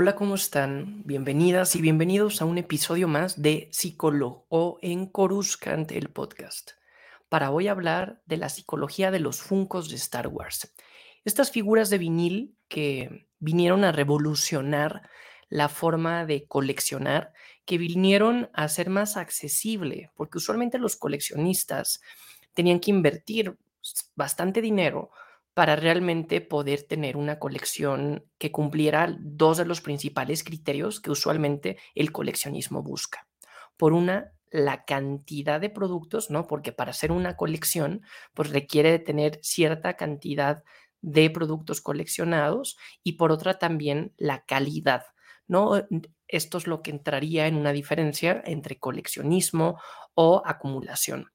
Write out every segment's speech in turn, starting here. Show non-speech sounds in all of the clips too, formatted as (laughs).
Hola, ¿cómo están? Bienvenidas y bienvenidos a un episodio más de Psicólogo en Coruscant, el podcast. Para hoy hablar de la psicología de los Funcos de Star Wars. Estas figuras de vinil que vinieron a revolucionar la forma de coleccionar, que vinieron a ser más accesible, porque usualmente los coleccionistas tenían que invertir bastante dinero para realmente poder tener una colección que cumpliera dos de los principales criterios que usualmente el coleccionismo busca. Por una, la cantidad de productos, ¿no? Porque para hacer una colección, pues requiere de tener cierta cantidad de productos coleccionados y por otra también la calidad, ¿no? Esto es lo que entraría en una diferencia entre coleccionismo o acumulación.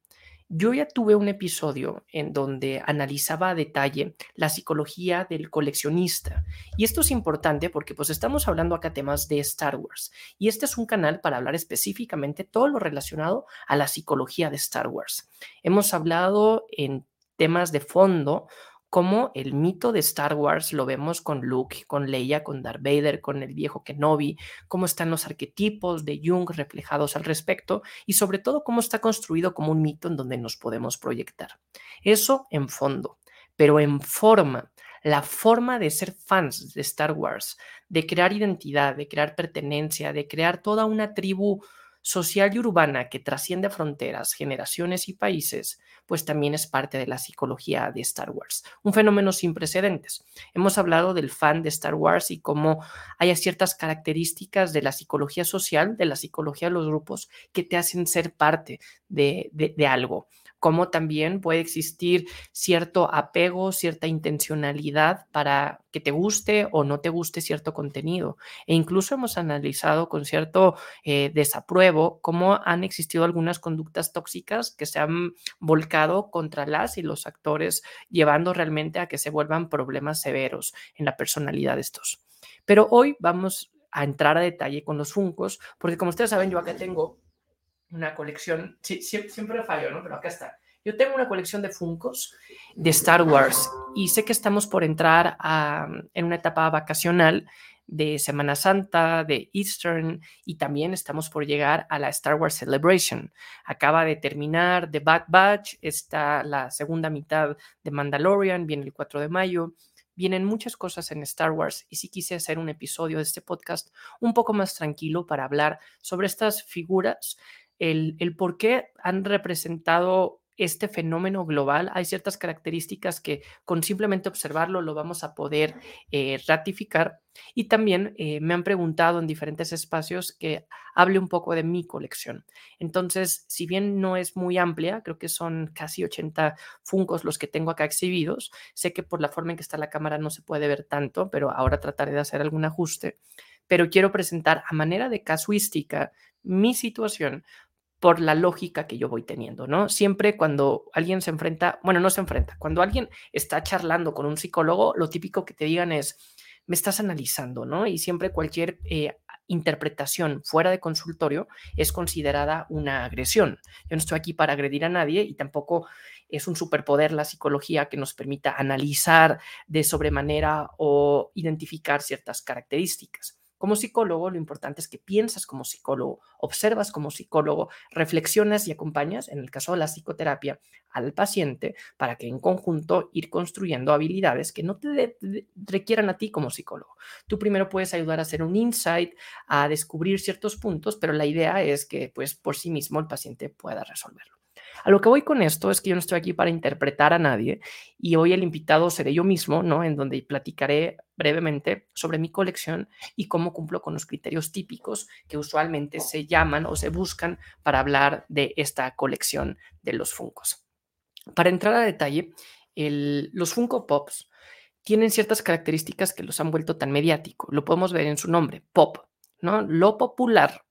Yo ya tuve un episodio en donde analizaba a detalle la psicología del coleccionista. Y esto es importante porque pues estamos hablando acá temas de Star Wars. Y este es un canal para hablar específicamente todo lo relacionado a la psicología de Star Wars. Hemos hablado en temas de fondo como el mito de Star Wars lo vemos con Luke, con Leia, con Darth Vader, con el viejo Kenobi, cómo están los arquetipos de Jung reflejados al respecto y sobre todo cómo está construido como un mito en donde nos podemos proyectar. Eso en fondo, pero en forma, la forma de ser fans de Star Wars, de crear identidad, de crear pertenencia, de crear toda una tribu social y urbana que trasciende fronteras, generaciones y países, pues también es parte de la psicología de Star Wars. Un fenómeno sin precedentes. Hemos hablado del fan de Star Wars y cómo hay ciertas características de la psicología social, de la psicología de los grupos, que te hacen ser parte de, de algo cómo también puede existir cierto apego, cierta intencionalidad para que te guste o no te guste cierto contenido. E incluso hemos analizado con cierto eh, desapruebo cómo han existido algunas conductas tóxicas que se han volcado contra las y los actores, llevando realmente a que se vuelvan problemas severos en la personalidad de estos. Pero hoy vamos a entrar a detalle con los funcos, porque como ustedes saben, yo acá tengo una colección, sí, siempre, fallo, ¿no? Pero acá está. Yo tengo una colección de Funcos de Star Wars y sé que estamos por entrar en una etapa vacacional de Semana Santa, de Eastern y también estamos por llegar a la Star Wars Celebration. Acaba de terminar The Bad Batch, está la segunda mitad de Mandalorian, viene el 4 de mayo. Vienen muchas cosas en Star Wars y sí quise hacer un episodio de este podcast un poco más tranquilo para hablar sobre estas figuras el, por qué han representado este fenómeno global, hay ciertas características que con simplemente observarlo lo vamos a poder eh, ratificar. Y también eh, me han preguntado en diferentes espacios que hable un poco de mi colección. Entonces, si bien no es muy amplia, creo que son casi 80 funcos los que tengo acá exhibidos. Sé que por la forma en que está la cámara no se puede ver tanto, pero ahora trataré de hacer algún ajuste. Pero quiero presentar a manera de casuística mi situación por la lógica que yo voy teniendo, ¿no? Siempre cuando alguien se enfrenta, bueno, no se enfrenta, cuando alguien está charlando con un psicólogo, lo típico que te digan es, me estás analizando, ¿no? Y siempre cualquier eh, interpretación fuera de consultorio es considerada una agresión. Yo no estoy aquí para agredir a nadie y tampoco es un superpoder la psicología que nos permita analizar de sobremanera o identificar ciertas características. Como psicólogo, lo importante es que piensas como psicólogo, observas como psicólogo, reflexionas y acompañas, en el caso de la psicoterapia, al paciente para que en conjunto ir construyendo habilidades que no te requieran a ti como psicólogo. Tú primero puedes ayudar a hacer un insight, a descubrir ciertos puntos, pero la idea es que pues por sí mismo el paciente pueda resolverlo. A lo que voy con esto es que yo no estoy aquí para interpretar a nadie y hoy el invitado seré yo mismo, ¿no? En donde platicaré brevemente sobre mi colección y cómo cumplo con los criterios típicos que usualmente se llaman o se buscan para hablar de esta colección de los Funcos. Para entrar a detalle, los Funko Pops tienen ciertas características que los han vuelto tan mediático. Lo podemos ver en su nombre, pop, ¿no? Lo popular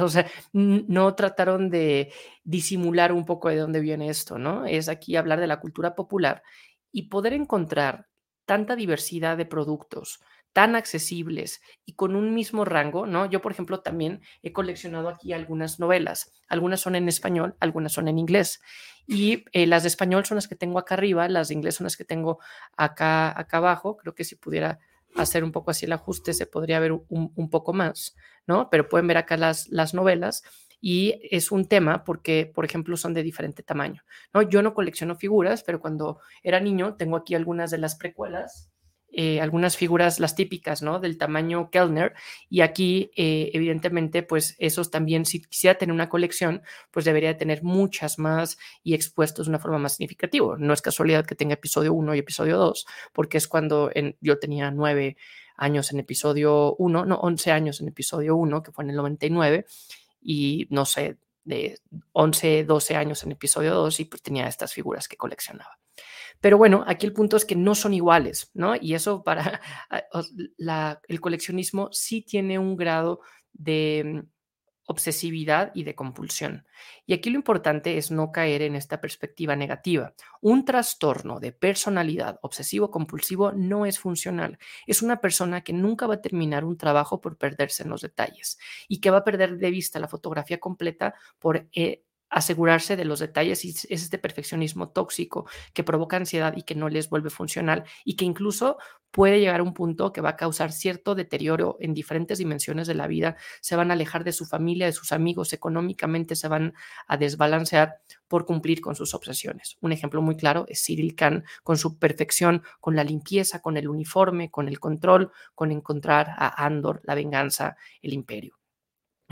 o sea, no trataron de disimular un poco de dónde viene esto, ¿no? Es aquí hablar de la cultura popular y poder encontrar tanta diversidad de productos tan accesibles y con un mismo rango, ¿no? Yo, por ejemplo, también he coleccionado aquí algunas novelas. Algunas son en español, algunas son en inglés. Y eh, las de español son las que tengo acá arriba, las de inglés son las que tengo acá, acá abajo. Creo que si pudiera hacer un poco así el ajuste, se podría ver un, poco más, ¿no? Pero pueden ver acá las, las novelas y es un tema porque, por ejemplo, son de diferente tamaño, ¿no? Yo no colecciono figuras, pero cuando era niño tengo aquí algunas de las precuelas eh, algunas figuras, las típicas, ¿no? Del tamaño Kellner. Y aquí, eh, evidentemente, pues esos también, si quisiera tener una colección, pues debería tener muchas más y expuestos de una forma más significativa. No es casualidad que tenga episodio 1 y episodio 2, porque es cuando yo tenía nueve años en episodio 1, no, 11 años en episodio 1, que fue en el 99, y no sé, de 11, 12 años en episodio 2 y pues tenía estas figuras que coleccionaba. Pero bueno, aquí el punto es que no son iguales, ¿no? Y eso para (laughs) el coleccionismo sí tiene un grado de mm, obsesividad y de compulsión. Y aquí lo importante es no caer en esta perspectiva negativa. Un trastorno de personalidad obsesivo-compulsivo no es funcional. Es una persona que nunca va a terminar un trabajo por perderse en los detalles y que va a perder de vista la fotografía completa por... Eh, asegurarse de los detalles y es este perfeccionismo tóxico que provoca ansiedad y que no les vuelve funcional y que incluso puede llegar a un punto que va a causar cierto deterioro en diferentes dimensiones de la vida, se van a alejar de su familia, de sus amigos, económicamente se van a desbalancear por cumplir con sus obsesiones. Un ejemplo muy claro es Cyril Khan con su perfección, con la limpieza, con el uniforme, con el control, con encontrar a Andor, la venganza, el imperio.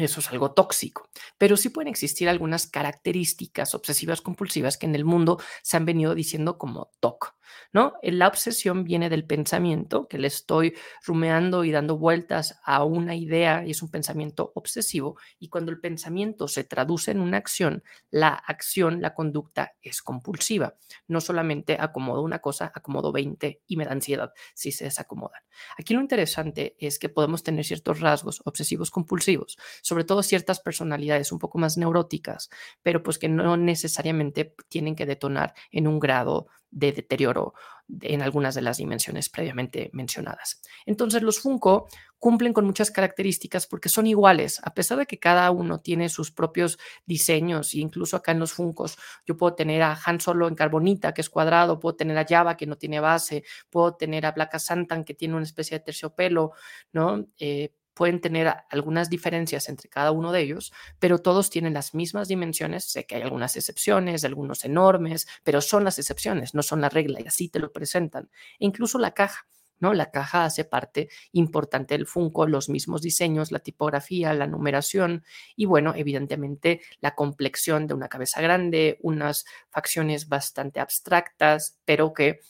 Eso es algo tóxico, pero sí pueden existir algunas características obsesivas compulsivas que en el mundo se han venido diciendo como TOC, ¿no? La obsesión viene del pensamiento, que le estoy rumeando y dando vueltas a una idea y es un pensamiento obsesivo y cuando el pensamiento se traduce en una acción, la acción, la conducta es compulsiva. No solamente acomodo una cosa, acomodo 20 y me da ansiedad si se desacomodan. Aquí lo interesante es que podemos tener ciertos rasgos obsesivos compulsivos sobre todo ciertas personalidades un poco más neuróticas, pero pues que no necesariamente tienen que detonar en un grado de deterioro en algunas de las dimensiones previamente mencionadas. Entonces los Funko cumplen con muchas características porque son iguales, a pesar de que cada uno tiene sus propios diseños, e incluso acá en los Funcos yo puedo tener a Han Solo en carbonita, que es cuadrado, puedo tener a Java, que no tiene base, puedo tener a Black Santan, que tiene una especie de terciopelo, ¿no? Eh, pueden tener algunas diferencias entre cada uno de ellos, pero todos tienen las mismas dimensiones. Sé que hay algunas excepciones, algunos enormes, pero son las excepciones, no son la regla y así te lo presentan. E incluso la caja. ¿no? La caja hace parte importante del Funko, los mismos diseños, la tipografía, la numeración y bueno, evidentemente la complexión de una cabeza grande, unas facciones bastante abstractas, pero que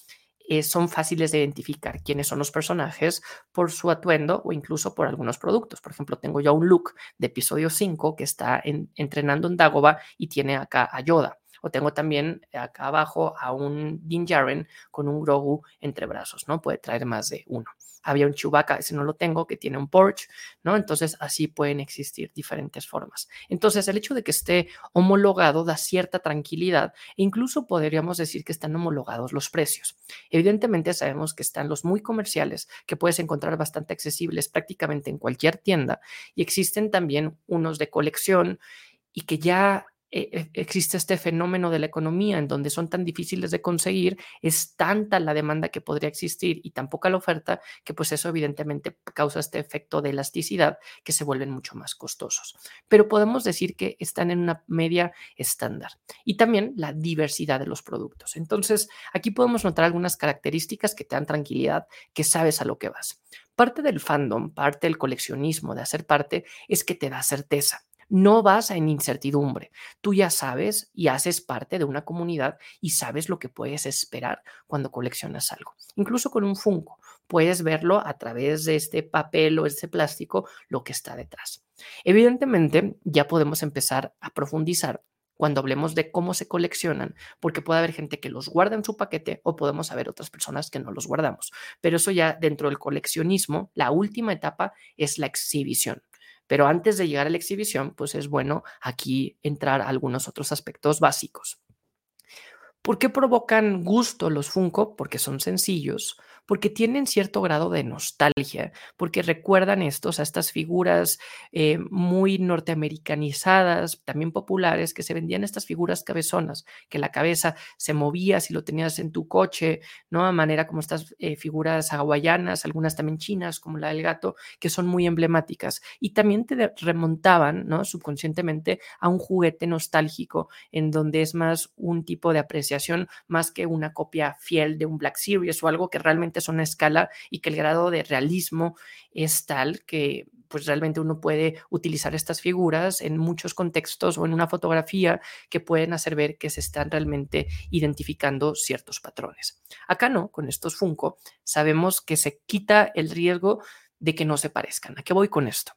eh, son fáciles de identificar quiénes son los personajes por su atuendo o incluso por algunos productos. Por ejemplo, tengo ya un look de episodio 5 que está entrenando en Dagoba y tiene acá a Yoda. O tengo también acá abajo a un Din Djarin con un Grogu entre brazos, ¿no? Puede traer más de uno. Había un Chewbacca, ese no lo tengo, que tiene un Porsche, ¿no? Entonces así pueden existir diferentes formas. Entonces el hecho de que esté homologado da cierta tranquilidad e incluso podríamos decir que están homologados los precios. Evidentemente sabemos que están los muy comerciales, que puedes encontrar bastante accesibles prácticamente en cualquier tienda, y existen también unos de colección y que ya e, e, existe este fenómeno de la economía en donde son tan difíciles de conseguir, es tanta la demanda que podría existir y tan poca la oferta que pues eso evidentemente causa este efecto de elasticidad que se vuelven mucho más costosos. Pero podemos decir que están en una media estándar y también la diversidad de los productos. Entonces, aquí podemos notar algunas características que te dan tranquilidad, que sabes a lo que vas. Parte del fandom, parte del coleccionismo, de hacer parte, es que te da certeza no vas en incertidumbre. Tú ya sabes y haces parte de una comunidad y sabes lo que puedes esperar cuando coleccionas algo. Incluso con un Funko, puedes verlo a través de este papel o este plástico, lo que está detrás. Evidentemente, ya podemos empezar a profundizar cuando hablemos de cómo se coleccionan, porque puede haber gente que los guarda en su paquete o podemos haber otras personas que no los guardamos. Pero eso ya dentro del coleccionismo, la última etapa es la exhibición. Pero antes de llegar a la exhibición, pues es bueno aquí entrar a algunos otros aspectos básicos. ¿Por qué provocan gusto los Funko? Porque son sencillos, porque tienen cierto grado de nostalgia, porque recuerdan estos a estas figuras eh, muy norteamericanizadas, también populares, que se vendían estas figuras cabezonas, que la cabeza se movía si lo tenías en tu coche, ¿no? A manera como estas eh, figuras hawaianas, algunas también chinas, como la del gato, que son muy emblemáticas. Y también te remontaban, ¿no? Subconscientemente a un juguete nostálgico en donde es más un tipo de apreciación más que una copia fiel de un Black Series o algo que realmente es una escala y que el grado de realismo es tal que pues realmente uno puede utilizar estas figuras en muchos contextos o en una fotografía que pueden hacer ver que se están realmente identificando ciertos patrones. Acá no, con estos Funko sabemos que se quita el riesgo de que no se parezcan. ¿A qué voy con esto?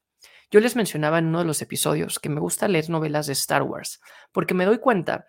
Yo les mencionaba en uno de los episodios que me gusta leer novelas de Star Wars porque me doy cuenta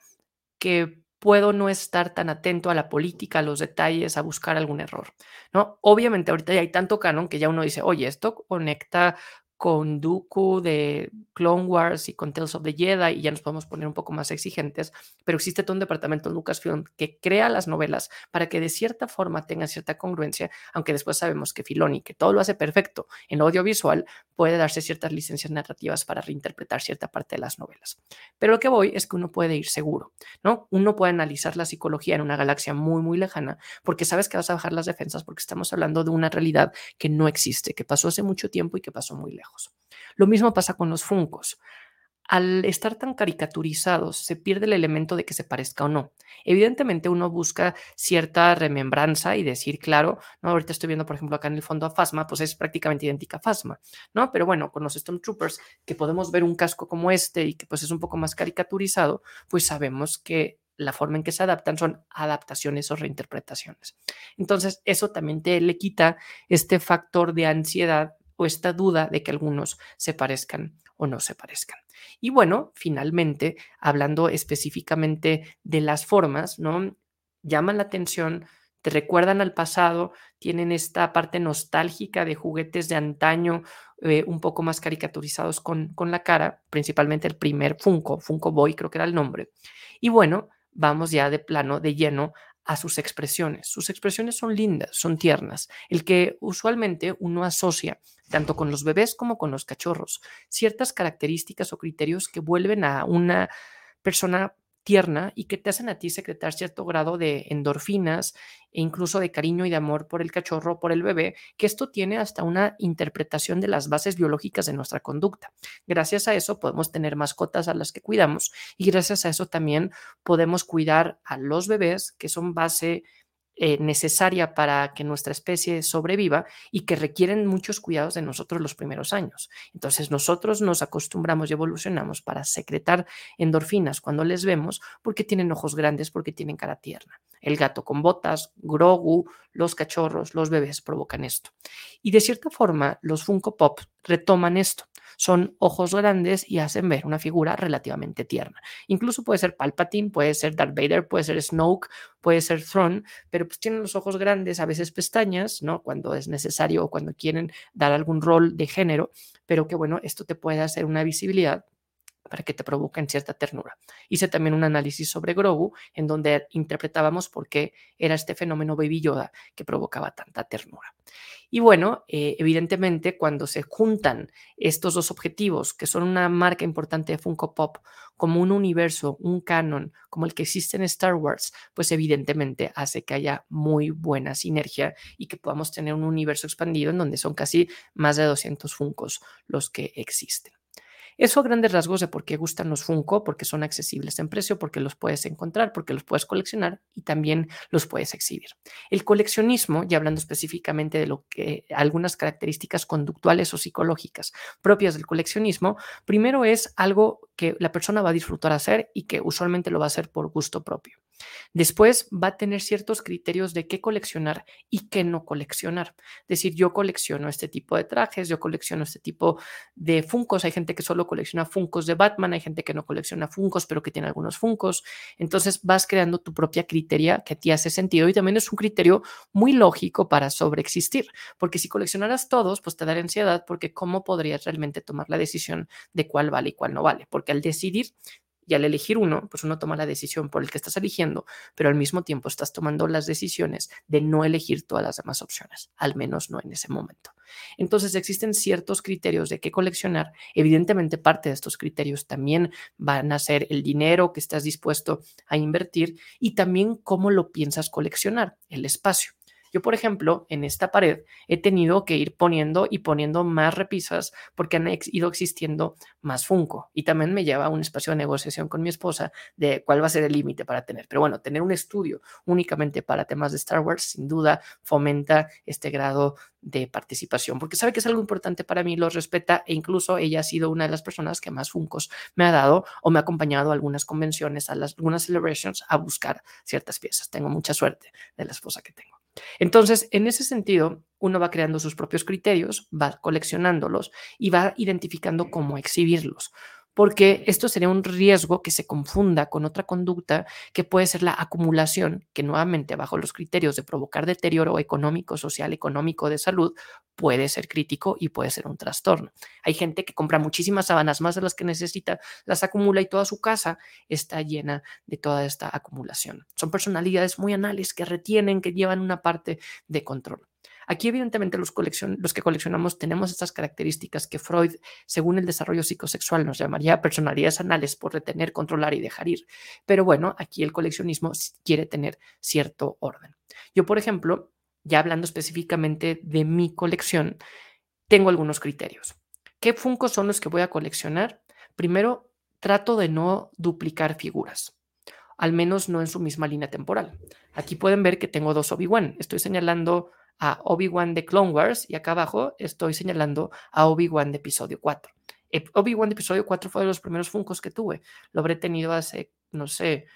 que puedo no estar tan atento a la política, a los detalles, a buscar algún error, ¿no? Obviamente ahorita ya hay tanto canon que ya uno dice, oye, esto conecta con Dooku de Clone Wars y con Tales of the Jedi y ya nos podemos poner un poco más exigentes, pero existe todo un departamento en Lucasfilm que crea las novelas para que de cierta forma tengan cierta congruencia, aunque después sabemos que Filoni, que todo lo hace perfecto en audiovisual, puede darse ciertas licencias narrativas para reinterpretar cierta parte de las novelas. Pero lo que voy es que uno puede ir seguro, ¿no? Uno puede analizar la psicología en una galaxia muy, muy lejana porque sabes que vas a bajar las defensas porque estamos hablando de una realidad que no existe, que pasó hace mucho tiempo y que pasó muy lejos. Lo mismo pasa con los funcos. Al estar tan caricaturizados, se pierde el elemento de que se parezca o no. Evidentemente, uno busca cierta remembranza y decir, claro, ¿no? ahorita estoy viendo, por ejemplo, acá en el fondo a Fasma, pues es prácticamente idéntica a Fasma, ¿no? Pero bueno, con los Stormtroopers, que podemos ver un casco como este y que pues es un poco más caricaturizado, pues sabemos que la forma en que se adaptan son adaptaciones o reinterpretaciones. Entonces, eso también te le quita este factor de ansiedad o esta duda de que algunos se parezcan o no se parezcan. Y bueno, finalmente, hablando específicamente de las formas, ¿no? Llaman la atención, te recuerdan al pasado, tienen esta parte nostálgica de juguetes de antaño, eh, un poco más caricaturizados con, con la cara, principalmente el primer Funko, Funko Boy creo que era el nombre. Y bueno, vamos ya de plano, de lleno a sus expresiones. Sus expresiones son lindas, son tiernas, el que usualmente uno asocia tanto con los bebés como con los cachorros, ciertas características o criterios que vuelven a una persona tierna y que te hacen a ti secretar cierto grado de endorfinas e incluso de cariño y de amor por el cachorro, por el bebé, que esto tiene hasta una interpretación de las bases biológicas de nuestra conducta. Gracias a eso podemos tener mascotas a las que cuidamos y gracias a eso también podemos cuidar a los bebés, que son base eh, necesaria para que nuestra especie sobreviva y que requieren muchos cuidados de nosotros los primeros años. Entonces nosotros nos acostumbramos y evolucionamos para secretar endorfinas cuando les vemos porque tienen ojos grandes, porque tienen cara tierna. El gato con botas, Grogu, los cachorros, los bebés provocan esto. Y de cierta forma los Funko Pop retoman esto son ojos grandes y hacen ver una figura relativamente tierna. Incluso puede ser Palpatine, puede ser Darth Vader, puede ser Snoke, puede ser Throne, pero pues tienen los ojos grandes, a veces pestañas, ¿no? Cuando es necesario o cuando quieren dar algún rol de género, pero que bueno, esto te puede hacer una visibilidad para que te provoquen cierta ternura. Hice también un análisis sobre Grogu, en donde interpretábamos por qué era este fenómeno Baby Yoda que provocaba tanta ternura. Y bueno, eh, evidentemente cuando se juntan estos dos objetivos, que son una marca importante de Funko Pop, como un universo, un canon, como el que existe en Star Wars, pues evidentemente hace que haya muy buena sinergia y que podamos tener un universo expandido en donde son casi más de 200 Funkos los que existen. Eso a grandes rasgos de por qué gustan los Funko, porque son accesibles en precio, porque los puedes encontrar, porque los puedes coleccionar y también los puedes exhibir. El coleccionismo, ya hablando específicamente de lo que algunas características conductuales o psicológicas propias del coleccionismo, primero es algo que la persona va a disfrutar hacer y que usualmente lo va a hacer por gusto propio. Después va a tener ciertos criterios de qué coleccionar y qué no coleccionar. Es decir, yo colecciono este tipo de trajes, yo colecciono este tipo de funcos. Hay gente que solo colecciona funcos de Batman, hay gente que no colecciona funcos, pero que tiene algunos funcos. Entonces vas creando tu propia criteria que a ti hace sentido y también es un criterio muy lógico para sobreexistir, porque si coleccionaras todos, pues te daría ansiedad porque cómo podrías realmente tomar la decisión de cuál vale y cuál no vale, porque al decidir Y al elegir uno, pues uno toma la decisión por el que estás eligiendo, pero al mismo tiempo estás tomando las decisiones de no elegir todas las demás opciones, al menos no en ese momento. Entonces existen ciertos criterios de qué coleccionar. Evidentemente parte de estos criterios también van a ser el dinero que estás dispuesto a invertir y también cómo lo piensas coleccionar, el espacio. Yo, por ejemplo, en esta pared he tenido que ir poniendo y poniendo más repisas porque han ido existiendo más Funko y también me lleva a un espacio de negociación con mi esposa de cuál va a ser el límite para tener. Pero bueno, tener un estudio únicamente para temas de Star Wars sin duda fomenta este grado de participación porque sabe que es algo importante para mí, lo respeta e incluso ella ha sido una de las personas que más Funcos me ha dado o me ha acompañado a algunas convenciones, a algunas celebrations a buscar ciertas piezas. Tengo mucha suerte de la esposa que tengo. Entonces, en ese sentido, uno va creando sus propios criterios, va coleccionándolos y va identificando cómo exhibirlos porque esto sería un riesgo que se confunda con otra conducta que puede ser la acumulación, que nuevamente bajo los criterios de provocar deterioro económico, social, económico, de salud, puede ser crítico y puede ser un trastorno. Hay gente que compra muchísimas sábanas más de las que necesita, las acumula y toda su casa está llena de toda esta acumulación. Son personalidades muy anales que retienen, que llevan una parte de control. Aquí, evidentemente, los, los, que coleccionamos tenemos estas características que Freud, según el desarrollo psicosexual, nos llamaría personalidades anales por retener, controlar y dejar ir. Pero bueno, aquí el coleccionismo quiere tener cierto orden. Yo, por ejemplo, ya hablando específicamente de mi colección, tengo algunos criterios. ¿Qué Funkos son los que voy a coleccionar? Primero, trato de no duplicar figuras al menos no en su misma línea temporal. Aquí pueden ver que tengo dos Obi-Wan. Estoy señalando a Obi-Wan de Clone Wars y acá abajo estoy señalando a Obi-Wan de episodio 4. Obi-Wan de episodio 4 fue de los primeros Funcos que tuve. Lo habré tenido hace, no sé,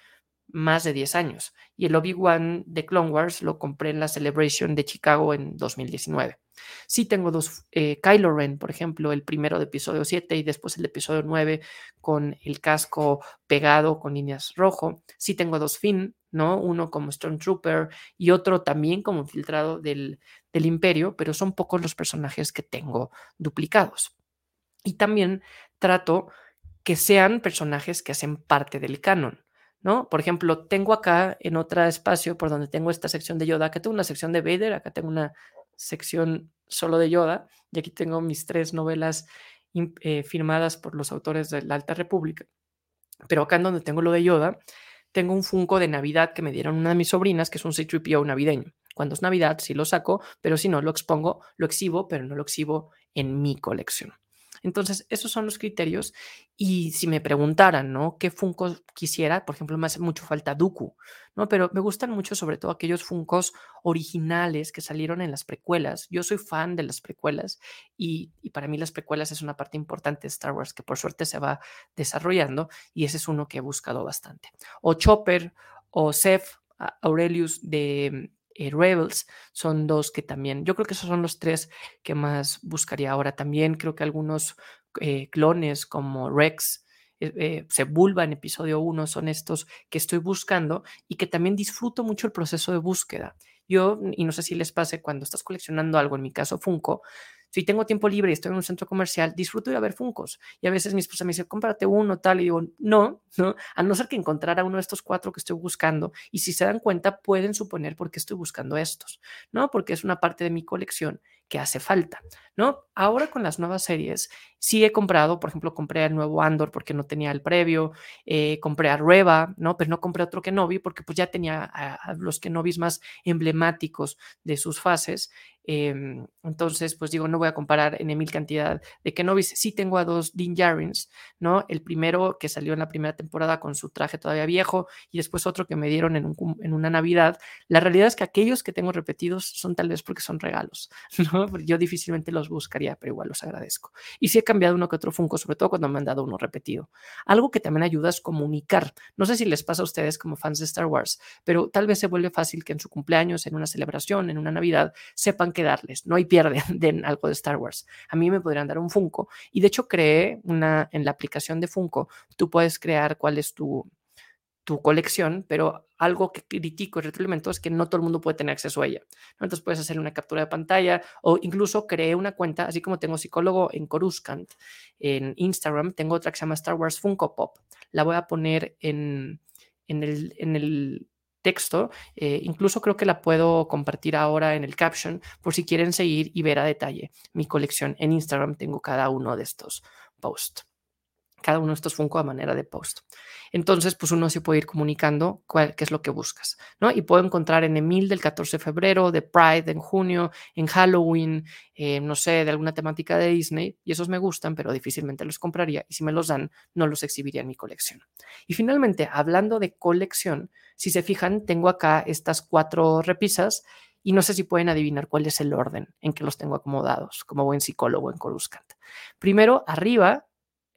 más de 10 años. Y el Obi-Wan de Clone Wars lo compré en la Celebration de Chicago en 2019. Sí tengo dos, eh, Kylo Ren, por ejemplo, el primero de episodio 7 y después el de episodio 9 con el casco pegado con líneas rojo. Sí tengo dos Finn, ¿no? Uno como Stormtrooper y otro también como infiltrado del, del Imperio, pero son pocos los personajes que tengo duplicados. Y también trato que sean personajes que hacen parte del canon. ¿No? Por ejemplo, tengo acá en otro espacio por donde tengo esta sección de Yoda, acá tengo una sección de Vader, acá tengo una sección solo de Yoda, y aquí tengo mis tres novelas eh, firmadas por los autores de la Alta República. Pero acá en donde tengo lo de Yoda, tengo un Funko de Navidad que me dieron una de mis sobrinas, que es un C-3PO navideño. Cuando es Navidad, sí lo saco, pero si no, lo expongo, lo exhibo, pero no lo exhibo en mi colección. Entonces, esos son los criterios. Y si me preguntaran, ¿no? ¿Qué Funko quisiera? Por ejemplo, me hace mucho falta Dooku, ¿no? Pero me gustan mucho, sobre todo, aquellos Funkos originales que salieron en las precuelas. Yo soy fan de las precuelas y, para mí las precuelas es una parte importante de Star Wars que por suerte se va desarrollando y ese es uno que he buscado bastante. O Chopper o Seth Aurelius de eh, Rebels son dos que también, yo creo que esos son los tres que más buscaría ahora. También creo que algunos eh, clones como Rex, eh, Sebulba en episodio 1 son estos que estoy buscando y que también disfruto mucho el proceso de búsqueda. Yo, y no sé si les pase cuando estás coleccionando algo, en mi caso Funko, si tengo tiempo libre y estoy en un centro comercial, disfruto ir a ver Funcos. Y a veces mi esposa me dice, cómprate uno, tal. Y digo, no, no, a no ser que encontrara uno de estos cuatro que estoy buscando. Y si se dan cuenta, pueden suponer por qué estoy buscando estos, ¿no? Porque es una parte de mi colección que hace falta, ¿no? Ahora con las nuevas series, sí he comprado, por ejemplo, compré el nuevo Andor porque no tenía el previo, eh, compré a Reva, ¿no? Pero no compré otro Kenobi porque pues ya tenía a, a los Kenobis más emblemáticos de sus fases Em, entonces, pues digo, no voy a comparar en mil cantidad de Kenobis. Sí tengo a dos Din Djarin, ¿no? El primero que salió en la primera temporada con su traje todavía viejo y después otro que me dieron en, en una Navidad. La realidad es que aquellos que tengo repetidos son tal vez porque son regalos, (laughs) ¿no? Yo difícilmente los buscaría, pero igual los agradezco. Y sí he cambiado uno que otro Funko, sobre todo cuando me han dado uno repetido. Algo que también ayuda es comunicar. No sé si les pasa a ustedes como fans de Star Wars, pero tal vez se vuelve fácil que en su cumpleaños, en una celebración, en una Navidad, sepan que darles, no hay pierde (laughs) de algo de Star Wars. A mí me podrían dar un Funko. Y de hecho creé una, en la aplicación de Funko, tú puedes crear cuál es tu, tu colección, pero algo que critico y retroalimento es que no todo el mundo puede tener acceso a ella. Entonces puedes hacer una captura de pantalla o incluso creé una cuenta, así como tengo psicólogo en Coruscant, en Instagram, tengo otra que se llama Star Wars Funko Pop. La voy a poner en, en, el, en el texto. Eh, incluso creo que la puedo compartir ahora en el caption por si quieren seguir y ver a detalle mi colección. En Instagram tengo cada uno de estos posts cada uno de estos Funko a manera de post. Entonces, pues uno se puede ir comunicando cuál, qué es lo que buscas, ¿no? Y puedo encontrar en Emil del 14 de febrero, de Pride en junio, en Halloween, eh, no sé, de alguna temática de Disney, y esos me gustan, pero difícilmente los compraría, y si me los dan, no los exhibiría en mi colección. Y finalmente, hablando de colección, si se fijan, tengo acá estas cuatro repisas, y no sé si pueden adivinar cuál es el orden en que los tengo acomodados, como buen psicólogo en Coruscant. Primero, arriba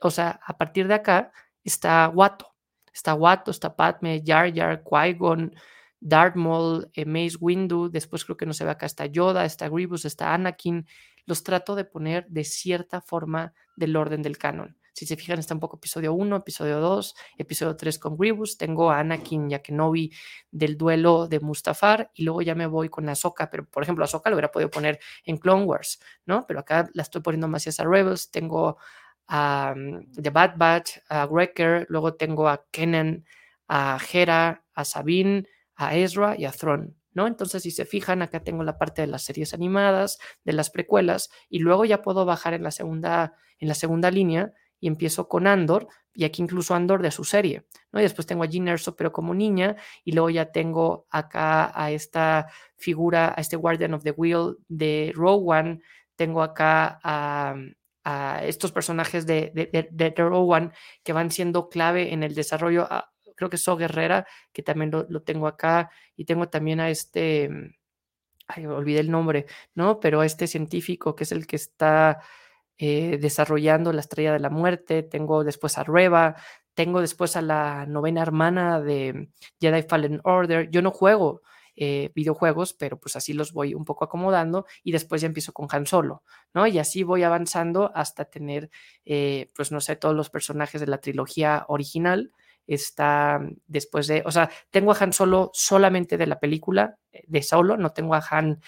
o sea, a partir de acá está Watto. Está Watto, está Padme, Jar Jar, Qui-Gon, Darth Maul, eh, Windu, después creo que no se ve acá, está Yoda, está Grievous, está Anakin. Los trato de poner de cierta forma del orden del canon. Si se fijan, está un poco episodio 1, episodio 2, episodio 3 con Grievous. Tengo a Anakin y a Kenobi del duelo de Mustafar y luego ya me voy con Ahsoka. Pero, por ejemplo, Ahsoka lo hubiera podido poner en Clone Wars, ¿no? Pero acá la estoy poniendo más hacia Rebels. Tengo a The Bad Batch, a Wrecker, luego tengo a Kenan, a Hera, a Sabine, a Ezra y a Thrawn. ¿no? Entonces, si se fijan, acá tengo la parte de las series animadas, de las precuelas, y luego ya puedo bajar en la segunda, en la segunda línea y empiezo con Andor, y aquí incluso Andor de su serie, ¿no? Y después tengo a Jean Erso, pero como niña, y luego ya tengo acá a esta figura, a este Guardian of the Wheel de Rowan, tengo acá a, a estos personajes de, de, de, Rowan que van siendo clave en el desarrollo. Creo que So Guerrera, que también lo, tengo acá, y tengo también a este, mm, ay, olvidé el nombre, ¿no? Pero a este científico que es el que está eh, desarrollando la estrella de la muerte, tengo después a Reva, tengo después a la novena hermana de Jedi Fallen Order. Yo no juego eh, videojuegos, pero pues así los voy un poco acomodando y después ya empiezo con Han Solo, ¿no? Y así voy avanzando hasta tener, eh, pues no sé, todos los personajes de la trilogía original. Está después de, o sea, tengo a Han Solo solamente de la película, eh, de Solo, no tengo a Han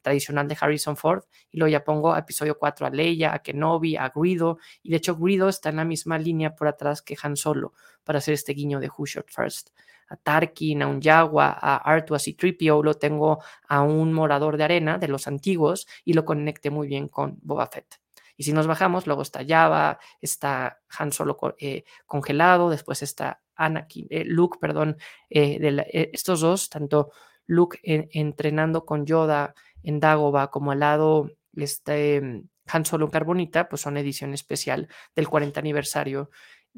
tradicional de Harrison Ford, y luego ya pongo a episodio 4 a Leia, a Kenobi, a Guido, y de hecho Guido está en la misma línea por atrás que Han Solo, para hacer este guiño de Who Shot First a Tarkin, a un Yagua, a Artuas y Tripio, lo tengo a un morador de arena de los antiguos y lo conecte muy bien con Boba Fett. Y si nos bajamos, luego está Java, está Han Solo eh, congelado, después está Anakin, eh, Luke, perdón, eh, de estos dos, tanto Luke entrenando con Yoda en Dagobah como al lado este Han Solo en Carbonita, pues son edición especial del 40 aniversario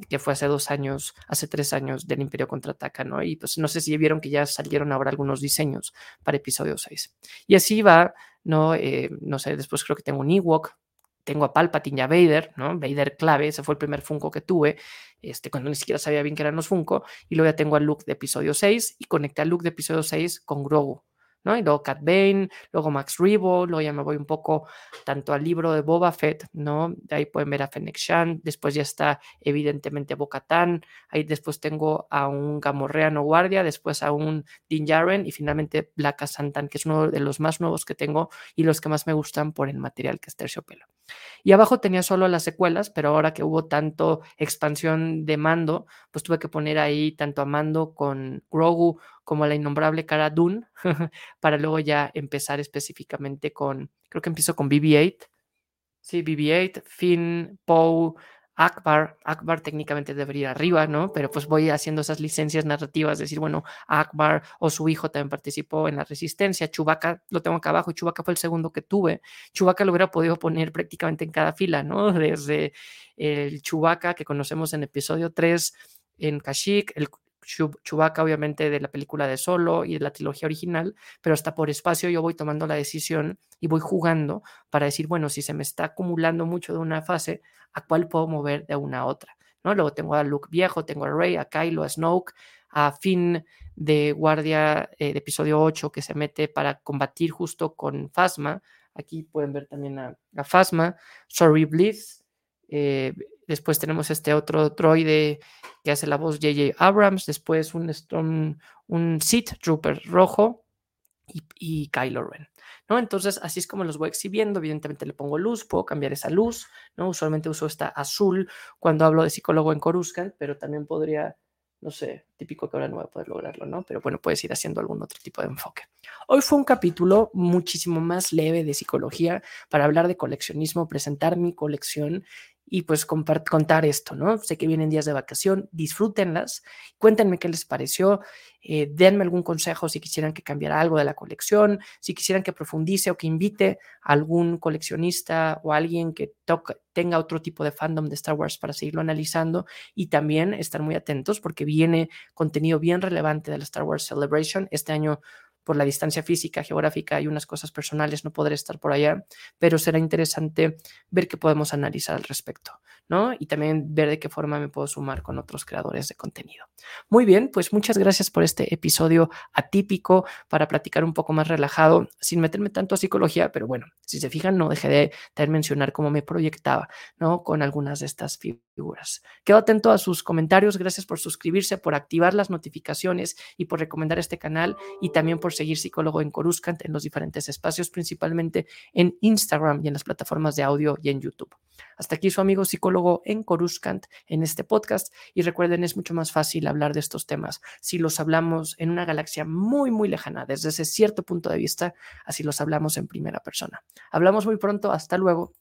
que fue hace dos años, hace tres años del Imperio Contraataca, ¿no? Y pues no sé si vieron que ya salieron ahora algunos diseños para episodio 6. Y así va, ¿no? Eh, no sé, después creo que tengo un Ewok, tengo a Palpatine y a Vader, ¿no? Vader clave, ese fue el primer Funko que tuve, este, cuando ni siquiera sabía bien que eran los Funko, y luego ya tengo a Luke de episodio 6 y conecté a Luke de episodio 6 con Grogu, y luego Cat Bane, luego Max Rebo, luego ya me voy un poco tanto al libro de Boba Fett, ¿no? De ahí pueden ver a Fennec Shan, después ya está evidentemente Bo-Katan, ahí después tengo a un Gamorreano Guardia, después a un Din Djarin y finalmente Black Santan, que es uno de los más nuevos que tengo y los que más me gustan por el material que es terciopelo. Y abajo tenía solo las secuelas, pero ahora que hubo tanto expansión de Mando, pues tuve que poner ahí tanto a Mando con Grogu como la innombrable Cara Dune, (laughs) para luego ya empezar específicamente con, creo que empiezo con BB-8. Sí, BB-8, Finn, Poe, Akbar, Akbar técnicamente debería ir arriba, ¿no? Pero pues voy haciendo esas licencias narrativas, decir, bueno, Akbar o su hijo también participó en la resistencia, Chubaca lo tengo acá abajo, Chubaca fue el segundo que tuve, Chubaca lo hubiera podido poner prácticamente en cada fila, ¿no? (laughs) Desde el Chubaca que conocemos en episodio 3 en Kashyyyk, el Chubaca obviamente de la película de Solo y de la trilogía original, pero hasta por espacio yo voy tomando la decisión y voy jugando para decir, bueno, si se me está acumulando mucho de una fase, ¿a cuál puedo mover de una a otra? ¿no? Luego tengo a Luke viejo, tengo a Rey, a Kylo, a Snoke, a Finn de Guardia eh, de episodio 8 que se mete para combatir justo con Phasma. Aquí pueden ver también a, a Phasma, Sorry Bliss, eh, Después tenemos este otro droide que hace la voz J.J. Abrams. Después un, un, un Sith Trooper rojo y, y Kylo Ren. ¿no? Entonces, así es como los voy exhibiendo. Evidentemente le pongo luz, puedo cambiar esa luz, ¿no? Usualmente uso esta azul cuando hablo de psicólogo en Coruscant, pero también podría, no sé, típico que ahora no voy a poder lograrlo, ¿no? Pero bueno, puedes ir haciendo algún otro tipo de enfoque. Hoy fue un capítulo muchísimo más leve de psicología para hablar de coleccionismo, presentar mi colección y pues contar esto, ¿no? Sé que vienen días de vacación, disfrútenlas, cuéntenme qué les pareció, eh, denme algún consejo si quisieran que cambiara algo de la colección, si quisieran que profundice o que invite a algún coleccionista o alguien que tenga otro tipo de fandom de Star Wars para seguirlo analizando y también estar muy atentos porque viene contenido bien relevante de la Star Wars Celebration. Este año por la distancia física, geográfica y unas cosas personales no podré estar por allá, pero será interesante ver qué podemos analizar al respecto, ¿no? Y también ver de qué forma me puedo sumar con otros creadores de contenido. Muy bien, pues muchas gracias por este episodio atípico para platicar un poco más relajado, sin meterme tanto a psicología, pero bueno, si se fijan, no dejé de, mencionar cómo me proyectaba, ¿no? Con algunas de estas figuras. Quedo atento a sus comentarios, gracias por suscribirse, por activar las notificaciones y por recomendar este canal y también por seguir Psicólogo en Coruscant en los diferentes espacios, principalmente en Instagram y en las plataformas de audio y en YouTube. Hasta aquí su amigo psicólogo en Coruscant en este podcast y recuerden, es mucho más fácil hablar de estos temas si los hablamos en una galaxia muy, muy lejana, desde ese cierto punto de vista, así los hablamos en primera persona. Hablamos muy pronto, hasta luego.